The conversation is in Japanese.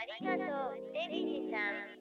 ありがとう、デビジさん。